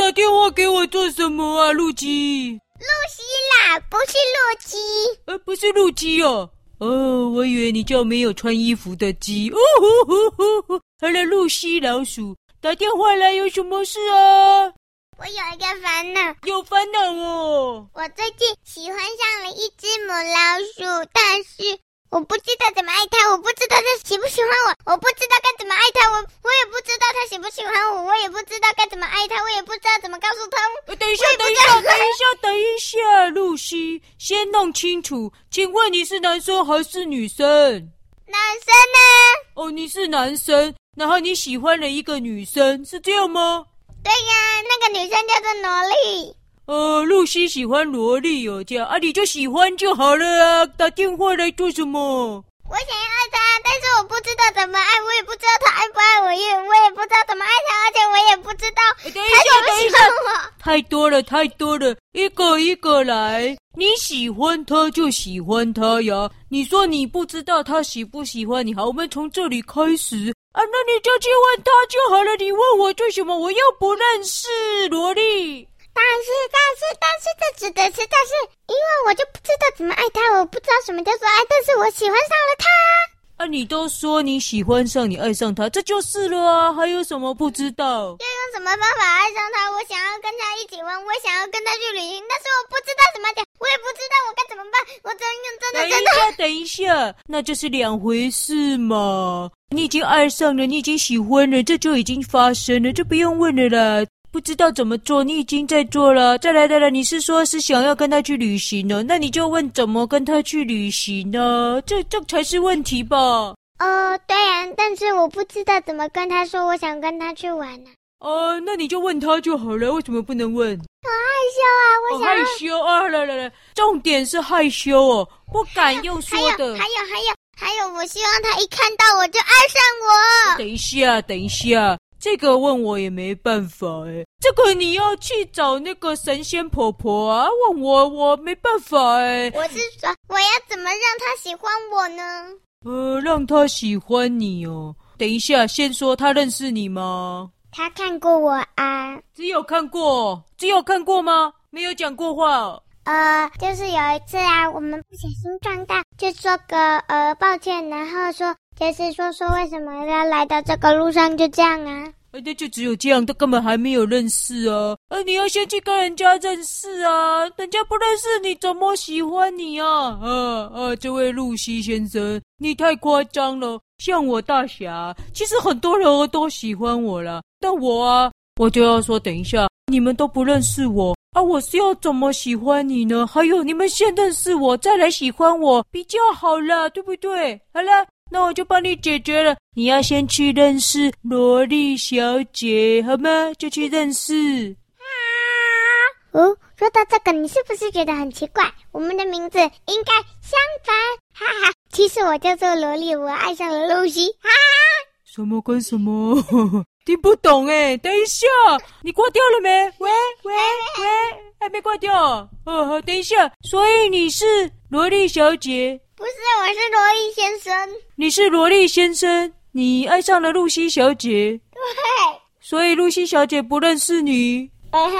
有打电话给我做什么啊，露西？露西啦，不是露西。呃，不是露西哦。哦，我以为你叫没有穿衣服的鸡。哦吼吼吼吼！好了，露西老鼠打电话来，有什么事啊？我有一个烦恼。有烦恼哦。我最近喜欢上了一只母老鼠，但是。我不知道怎么爱它，我不知道它喜不喜欢我，我不知道该怎么爱它，我我也不知道它喜不喜欢我，我也不知道该怎么等一下，等一下，等一下，等一下，露西，先弄清楚，请问你是男生还是女生？男生呢？哦，你是男生，然后你喜欢了一个女生，是这样吗？对呀，那个女生叫做萝莉。呃，露西喜欢萝莉哦，这样啊，你就喜欢就好了啊。打电话来做什么？我想要爱他，但是我不知道怎么爱，我也不知道他爱不爱我，也我也不知道怎么爱他，而且我也不知道他喜不喜欢我。太多了，太多了，一个一个来。你喜欢他就喜欢他呀。你说你不知道他喜不喜欢你，好，我们从这里开始啊。那你就去问他就好了。你问我做什么？我又不认识萝莉。但是，但是，但是，这指的是，但是，因为我就不知道怎么爱他，我不知道什么叫做爱，但是我喜欢上了他。啊，你都说你喜欢上，你爱上他，这就是了啊，还有什么不知道？要用什么方法爱上他？我想要跟他一起玩，我想要跟他去旅行，但是我不知道怎么讲，我也不知道我该怎么办，我真用真的真的。等一下，等一下，那就是两回事嘛。你已经爱上了，你已经喜欢了，这就已经发生了，就不用问了啦。不知道怎么做，你已经在做了。再来，再来，你是说是想要跟他去旅行呢？那你就问怎么跟他去旅行呢？这这才是问题吧？哦，对啊，但是我不知道怎么跟他说，我想跟他去玩呢。哦，那你就问他就好了。为什么不能问？好害羞啊！我想害羞啊！来来来，重点是害羞哦，不敢用说的。还有还有还有还有，我希望他一看到我就爱上我。等一下，等一下。这个问我也没办法哎，这个你要去找那个神仙婆婆啊，问我我没办法哎。我是说，我要怎么让他喜欢我呢？呃，让他喜欢你哦。等一下，先说他认识你吗？他看过我啊。只有看过，只有看过吗？没有讲过话。呃，就是有一次啊，我们不小心撞到，就说个呃抱歉，然后说。就是说说为什么要来到这个路上就这样啊？那就只有这样，他根本还没有认识啊！呃，你要先去跟人家认识啊，人家不认识你怎么喜欢你啊？啊啊！这位露西先生，你太夸张了。像我大侠，其实很多人都喜欢我了，但我啊，我就要说，等一下，你们都不认识我啊，我是要怎么喜欢你呢？还有，你们先认识我，再来喜欢我比较好了，对不对？好了。那我就帮你解决了。你要先去认识萝莉小姐，好吗？就去认识。啊，哦，说到这个，你是不是觉得很奇怪？我们的名字应该相反。哈哈，其实我叫做萝莉，我爱上了露西。哈哈，什么跟什么？听不懂哎。等一下，你挂掉了没？喂喂喂，还没挂掉。哦，好，等一下。所以你是萝莉小姐。不是，我是萝莉先生。你是萝莉先生，你爱上了露西小姐。对。所以露西小姐不认识你。嗯哼。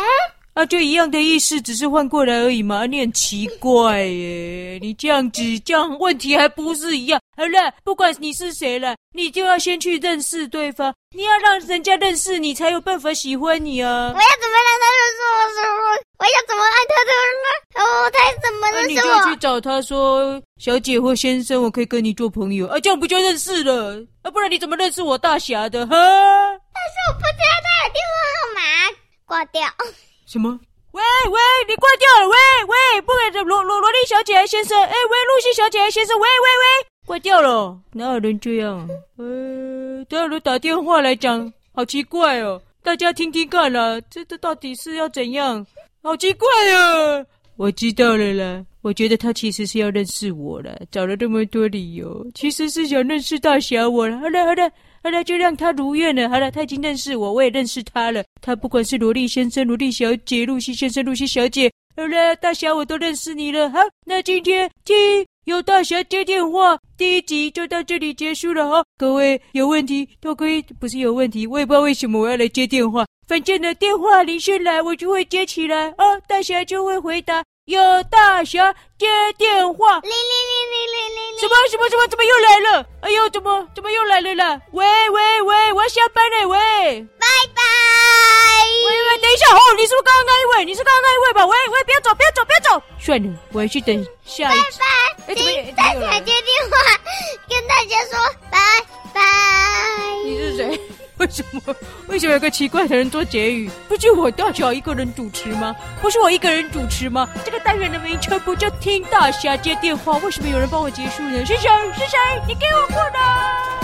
啊，就一样的意思，只是换过来而已嘛。你很奇怪耶，你这样子，这样问题还不是一样？好了，不管你是谁了，你就要先去认识对方。你要让人家认识你，才有办法喜欢你啊。我要怎么让他认识我？是我，我要怎么爱他的人呢？哦，他怎么认识我？啊，你就去找他说，小姐或先生，我可以跟你做朋友啊，这样不就认识了？啊，不然你怎么认识我大侠的？哈？但是我不知道他的电话号码，挂掉。什么？喂喂，你挂掉了？喂喂，不给这萝萝萝莉小姐先生，哎喂，露西小姐先生，喂喂喂。挂掉了，哪有人这样？呃，他有人打电话来讲，好奇怪哦！大家听听看啦，这这到底是要怎样？好奇怪啊！我知道了啦，我觉得他其实是要认识我了，找了这么多理由，其实是想认识大侠我了。好了好了好了，就让他如愿了。好了，他已经认识我，我也认识他了。他不管是萝莉先生、萝莉小姐、露西先生、露西小姐，好了，大侠我都认识你了。好，那今天听。有大侠接电话，第一集就到这里结束了哈。各位有问题都可以，不是有问题，我也不知道为什么我要来接电话。反正呢，电话铃声来，我就会接起来啊，大侠就会回答。有大侠接电话，铃铃铃铃铃铃，什么什么什么？怎么又来了？哎呦，怎么怎么又来了啦？喂喂喂，我要下班了，喂，拜拜。喂喂，等一下哦，你是不是刚刚那一位？你是刚刚那一位吧？喂喂，不要走，不要走，不要走。算了，我还是等下一次。拜拜。听大侠接电话，跟大家说拜拜。为什么？为什么有个奇怪的人做结语？不就我大小一个人主持吗？不是我一个人主持吗？这个单元的名称不叫听大侠接电话，为什么有人帮我结束呢？是谁？是谁？你给我过来！